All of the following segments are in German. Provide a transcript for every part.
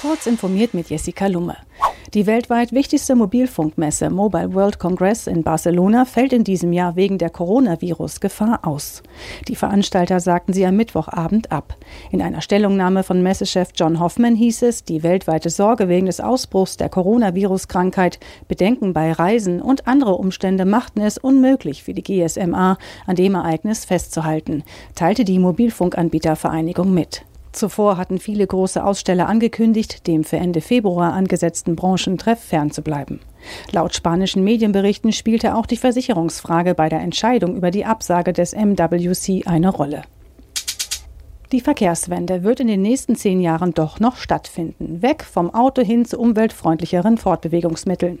Kurz informiert mit Jessica Lumme. Die weltweit wichtigste Mobilfunkmesse Mobile World Congress in Barcelona fällt in diesem Jahr wegen der Coronavirus-Gefahr aus. Die Veranstalter sagten sie am Mittwochabend ab. In einer Stellungnahme von Messechef John Hoffman hieß es, die weltweite Sorge wegen des Ausbruchs der Coronavirus-Krankheit, Bedenken bei Reisen und andere Umstände machten es unmöglich für die GSMA, an dem Ereignis festzuhalten, teilte die Mobilfunkanbietervereinigung mit. Zuvor hatten viele große Aussteller angekündigt, dem für Ende Februar angesetzten Branchentreff fernzubleiben. Laut spanischen Medienberichten spielte auch die Versicherungsfrage bei der Entscheidung über die Absage des MWC eine Rolle. Die Verkehrswende wird in den nächsten zehn Jahren doch noch stattfinden. Weg vom Auto hin zu umweltfreundlicheren Fortbewegungsmitteln.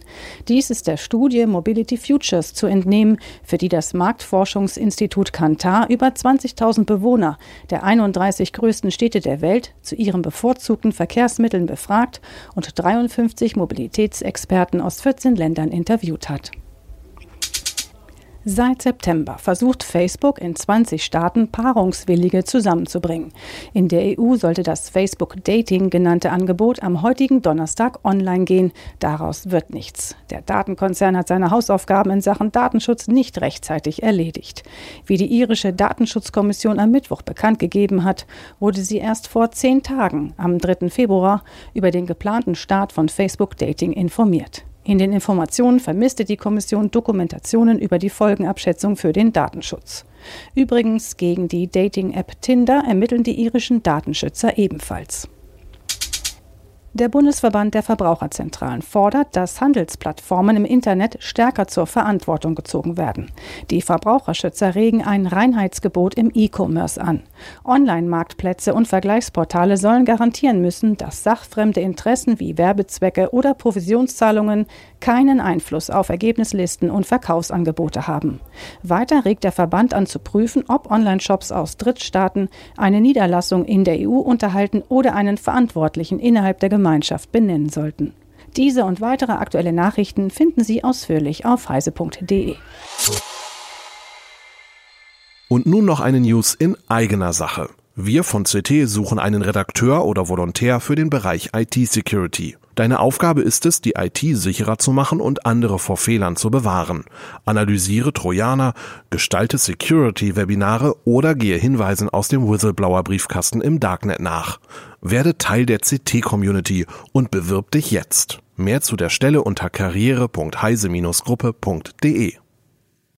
Dies ist der Studie Mobility Futures zu entnehmen, für die das Marktforschungsinstitut Kantar über 20.000 Bewohner der 31 größten Städte der Welt zu ihren bevorzugten Verkehrsmitteln befragt und 53 Mobilitätsexperten aus 14 Ländern interviewt hat. Seit September versucht Facebook in 20 Staaten Paarungswillige zusammenzubringen. In der EU sollte das Facebook Dating genannte Angebot am heutigen Donnerstag online gehen. Daraus wird nichts. Der Datenkonzern hat seine Hausaufgaben in Sachen Datenschutz nicht rechtzeitig erledigt. Wie die irische Datenschutzkommission am Mittwoch bekannt gegeben hat, wurde sie erst vor zehn Tagen, am 3. Februar, über den geplanten Start von Facebook Dating informiert. In den Informationen vermisste die Kommission Dokumentationen über die Folgenabschätzung für den Datenschutz. Übrigens gegen die Dating-App Tinder ermitteln die irischen Datenschützer ebenfalls. Der Bundesverband der Verbraucherzentralen fordert, dass Handelsplattformen im Internet stärker zur Verantwortung gezogen werden. Die Verbraucherschützer regen ein Reinheitsgebot im E-Commerce an. Online-Marktplätze und Vergleichsportale sollen garantieren müssen, dass sachfremde Interessen wie Werbezwecke oder Provisionszahlungen keinen Einfluss auf Ergebnislisten und Verkaufsangebote haben. Weiter regt der Verband an zu prüfen, ob Online-Shops aus Drittstaaten eine Niederlassung in der EU unterhalten oder einen Verantwortlichen innerhalb der Gemeinschaft benennen sollten. Diese und weitere aktuelle Nachrichten finden Sie ausführlich auf heise.de. Und nun noch eine News in eigener Sache. Wir von CT suchen einen Redakteur oder Volontär für den Bereich IT-Security. Deine Aufgabe ist es, die IT sicherer zu machen und andere vor Fehlern zu bewahren. Analysiere Trojaner, gestalte Security-Webinare oder gehe Hinweisen aus dem Whistleblower-Briefkasten im Darknet nach. Werde Teil der CT-Community und bewirb dich jetzt. Mehr zu der Stelle unter karriere.heise-gruppe.de